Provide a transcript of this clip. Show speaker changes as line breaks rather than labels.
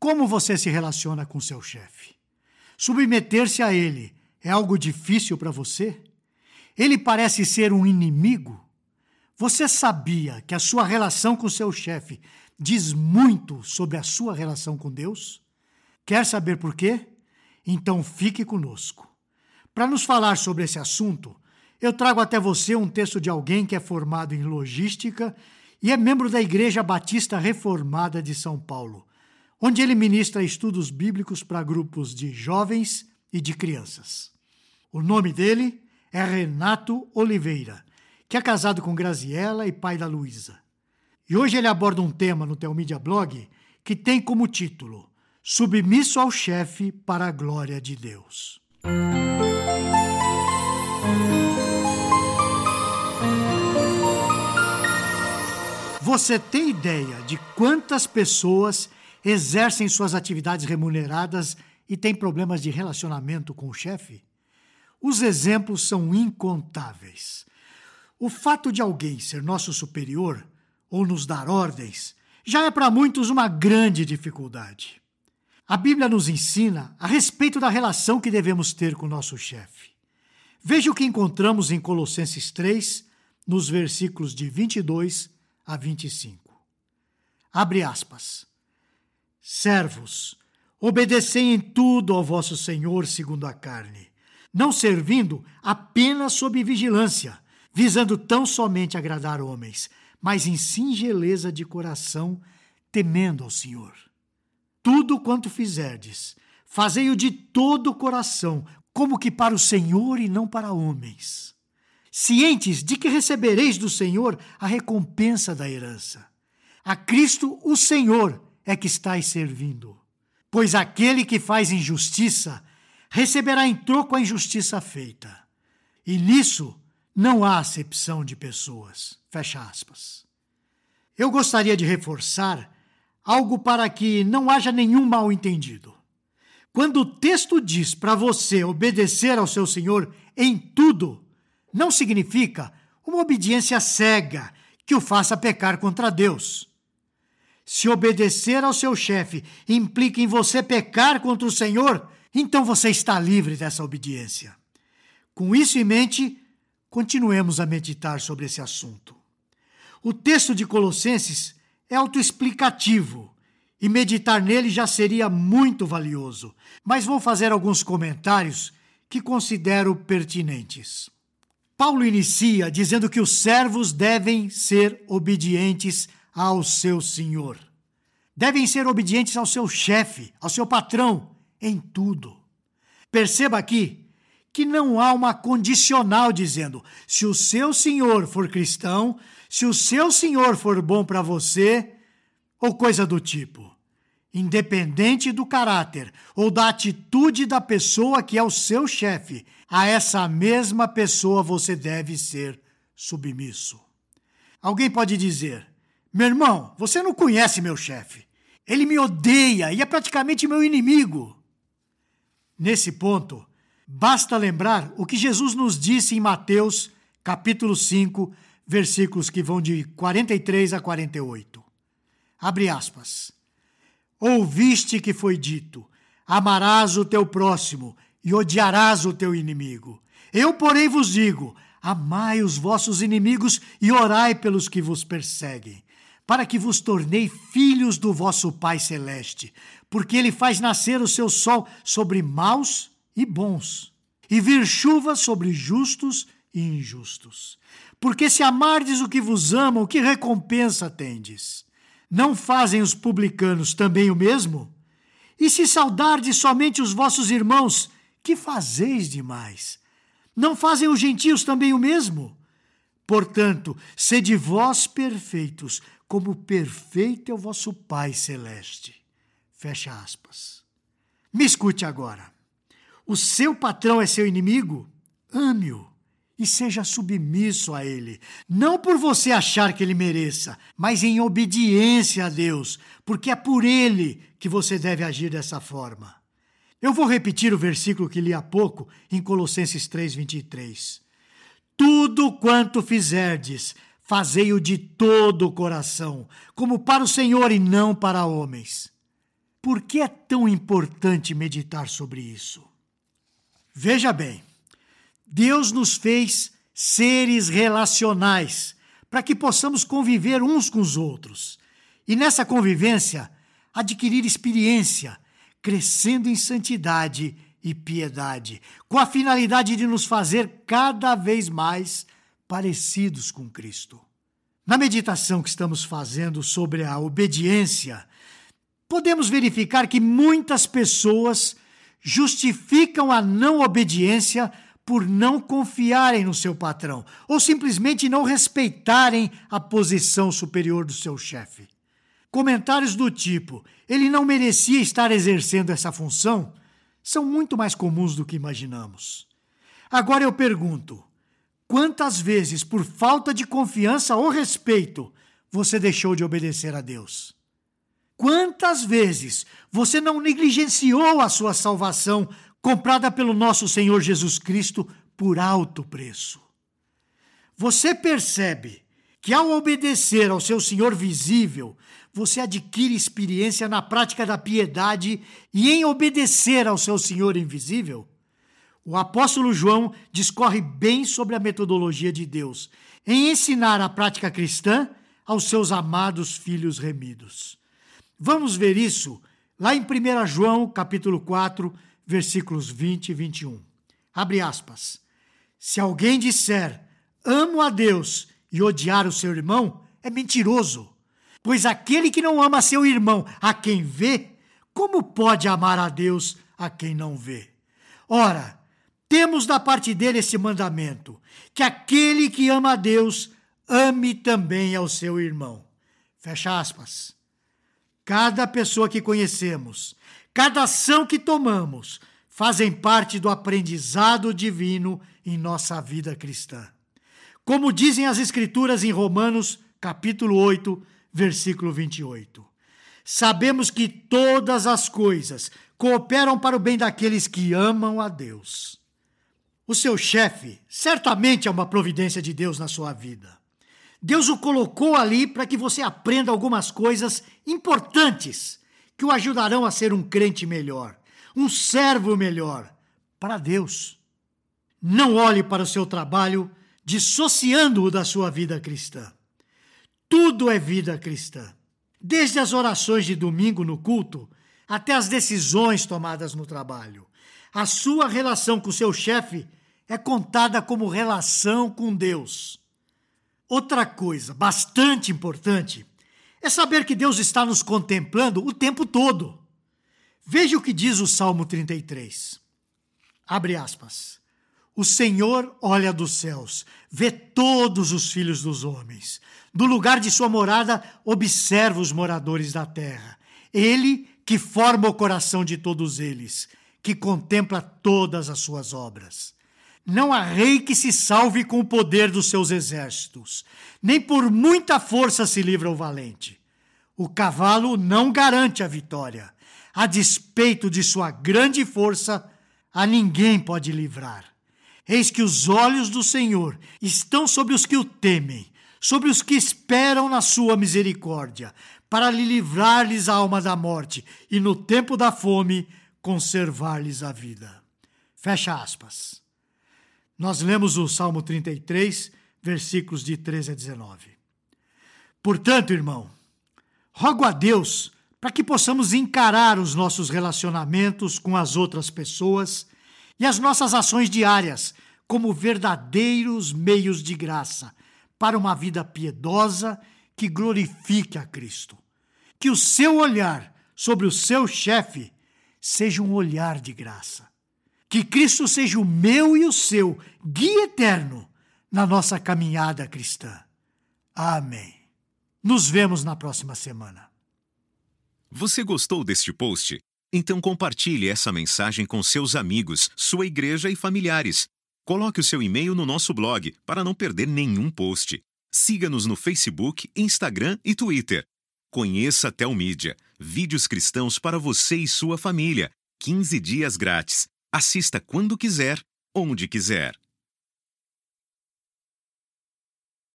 Como você se relaciona com seu chefe? Submeter-se a ele é algo difícil para você? Ele parece ser um inimigo? Você sabia que a sua relação com seu chefe diz muito sobre a sua relação com Deus? Quer saber por quê? Então fique conosco. Para nos falar sobre esse assunto, eu trago até você um texto de alguém que é formado em logística e é membro da Igreja Batista Reformada de São Paulo, onde ele ministra estudos bíblicos para grupos de jovens e de crianças. O nome dele é Renato Oliveira, que é casado com Graziela e pai da Luísa. E hoje ele aborda um tema no Telmídia Blog que tem como título Submisso ao chefe para a glória de Deus. Você tem ideia de quantas pessoas exercem suas atividades remuneradas e têm problemas de relacionamento com o chefe? Os exemplos são incontáveis. O fato de alguém ser nosso superior ou nos dar ordens já é para muitos uma grande dificuldade. A Bíblia nos ensina a respeito da relação que devemos ter com o nosso chefe. Veja o que encontramos em Colossenses 3, nos versículos de 22 a 25. Abre aspas. Servos, obedecei em tudo ao vosso Senhor segundo a carne, não servindo apenas sob vigilância, visando tão somente agradar homens, mas em singeleza de coração, temendo ao Senhor. Tudo quanto fizerdes, fazei-o de todo o coração, como que para o Senhor e não para homens. Cientes de que recebereis do Senhor a recompensa da herança. A Cristo, o Senhor, é que estáis servindo. Pois aquele que faz injustiça receberá em troco a injustiça feita. E nisso não há acepção de pessoas. Fecha aspas. Eu gostaria de reforçar algo para que não haja nenhum mal entendido. Quando o texto diz para você obedecer ao seu Senhor em tudo, não significa uma obediência cega que o faça pecar contra Deus. Se obedecer ao seu chefe implica em você pecar contra o Senhor, então você está livre dessa obediência. Com isso em mente, continuemos a meditar sobre esse assunto. O texto de Colossenses é autoexplicativo e meditar nele já seria muito valioso, mas vou fazer alguns comentários que considero pertinentes. Paulo inicia dizendo que os servos devem ser obedientes ao seu senhor. Devem ser obedientes ao seu chefe, ao seu patrão, em tudo. Perceba aqui que não há uma condicional dizendo: se o seu senhor for cristão, se o seu senhor for bom para você, ou coisa do tipo. Independente do caráter ou da atitude da pessoa que é o seu chefe, a essa mesma pessoa você deve ser submisso. Alguém pode dizer: meu irmão, você não conhece meu chefe. Ele me odeia e é praticamente meu inimigo. Nesse ponto, basta lembrar o que Jesus nos disse em Mateus, capítulo 5, versículos que vão de 43 a 48. Abre aspas. Ouviste que foi dito: amarás o teu próximo e odiarás o teu inimigo. Eu, porém, vos digo: amai os vossos inimigos e orai pelos que vos perseguem, para que vos tornei filhos do vosso Pai celeste, porque ele faz nascer o seu sol sobre maus e bons, e vir chuva sobre justos e injustos. Porque se amardes o que vos amam, que recompensa tendes? Não fazem os publicanos também o mesmo? E se saudardes somente os vossos irmãos, que fazeis demais? Não fazem os gentios também o mesmo? Portanto, sede vós perfeitos, como perfeito é o vosso Pai celeste. Fecha aspas. Me escute agora. O seu patrão é seu inimigo? Ame-o e seja submisso a ele, não por você achar que ele mereça, mas em obediência a Deus, porque é por ele que você deve agir dessa forma. Eu vou repetir o versículo que li há pouco em Colossenses 3:23. Tudo quanto fizerdes, fazei-o de todo o coração, como para o Senhor e não para homens. Por que é tão importante meditar sobre isso? Veja bem, Deus nos fez seres relacionais para que possamos conviver uns com os outros e nessa convivência adquirir experiência, crescendo em santidade e piedade, com a finalidade de nos fazer cada vez mais parecidos com Cristo. Na meditação que estamos fazendo sobre a obediência, podemos verificar que muitas pessoas justificam a não obediência por não confiarem no seu patrão ou simplesmente não respeitarem a posição superior do seu chefe. Comentários do tipo: ele não merecia estar exercendo essa função são muito mais comuns do que imaginamos. Agora eu pergunto: quantas vezes, por falta de confiança ou respeito, você deixou de obedecer a Deus? Quantas vezes você não negligenciou a sua salvação comprada pelo nosso Senhor Jesus Cristo por alto preço? Você percebe que ao obedecer ao seu Senhor visível, você adquire experiência na prática da piedade e em obedecer ao seu Senhor invisível? O apóstolo João discorre bem sobre a metodologia de Deus em ensinar a prática cristã aos seus amados filhos remidos. Vamos ver isso lá em 1 João, capítulo 4, versículos 20 e 21. Abre aspas. Se alguém disser, amo a Deus e odiar o seu irmão, é mentiroso. Pois aquele que não ama seu irmão, a quem vê, como pode amar a Deus a quem não vê? Ora, temos da parte dele esse mandamento: que aquele que ama a Deus, ame também ao seu irmão. Fecha aspas. Cada pessoa que conhecemos, cada ação que tomamos, fazem parte do aprendizado divino em nossa vida cristã. Como dizem as Escrituras em Romanos, capítulo 8, versículo 28. Sabemos que todas as coisas cooperam para o bem daqueles que amam a Deus. O seu chefe certamente é uma providência de Deus na sua vida. Deus o colocou ali para que você aprenda algumas coisas importantes que o ajudarão a ser um crente melhor, um servo melhor para Deus. Não olhe para o seu trabalho dissociando-o da sua vida cristã. Tudo é vida cristã. Desde as orações de domingo no culto até as decisões tomadas no trabalho. A sua relação com seu chefe é contada como relação com Deus. Outra coisa bastante importante é saber que Deus está nos contemplando o tempo todo. Veja o que diz o Salmo 33. Abre aspas. O Senhor olha dos céus, vê todos os filhos dos homens. Do lugar de sua morada, observa os moradores da terra. Ele que forma o coração de todos eles, que contempla todas as suas obras. Não há rei que se salve com o poder dos seus exércitos, nem por muita força se livra o valente. O cavalo não garante a vitória. A despeito de sua grande força, a ninguém pode livrar. Eis que os olhos do Senhor estão sobre os que o temem, sobre os que esperam na sua misericórdia, para lhe livrar-lhes a alma da morte e no tempo da fome conservar-lhes a vida. Fecha aspas. Nós lemos o Salmo 33, versículos de 13 a 19. Portanto, irmão, rogo a Deus para que possamos encarar os nossos relacionamentos com as outras pessoas e as nossas ações diárias como verdadeiros meios de graça para uma vida piedosa que glorifique a Cristo. Que o seu olhar sobre o seu chefe seja um olhar de graça. Que Cristo seja o meu e o seu guia eterno na nossa caminhada cristã. Amém. Nos vemos na próxima semana.
Você gostou deste post? Então compartilhe essa mensagem com seus amigos, sua igreja e familiares. Coloque o seu e-mail no nosso blog para não perder nenhum post. Siga-nos no Facebook, Instagram e Twitter. Conheça a Telmídia, vídeos cristãos para você e sua família. 15 dias grátis. Assista quando quiser, onde quiser.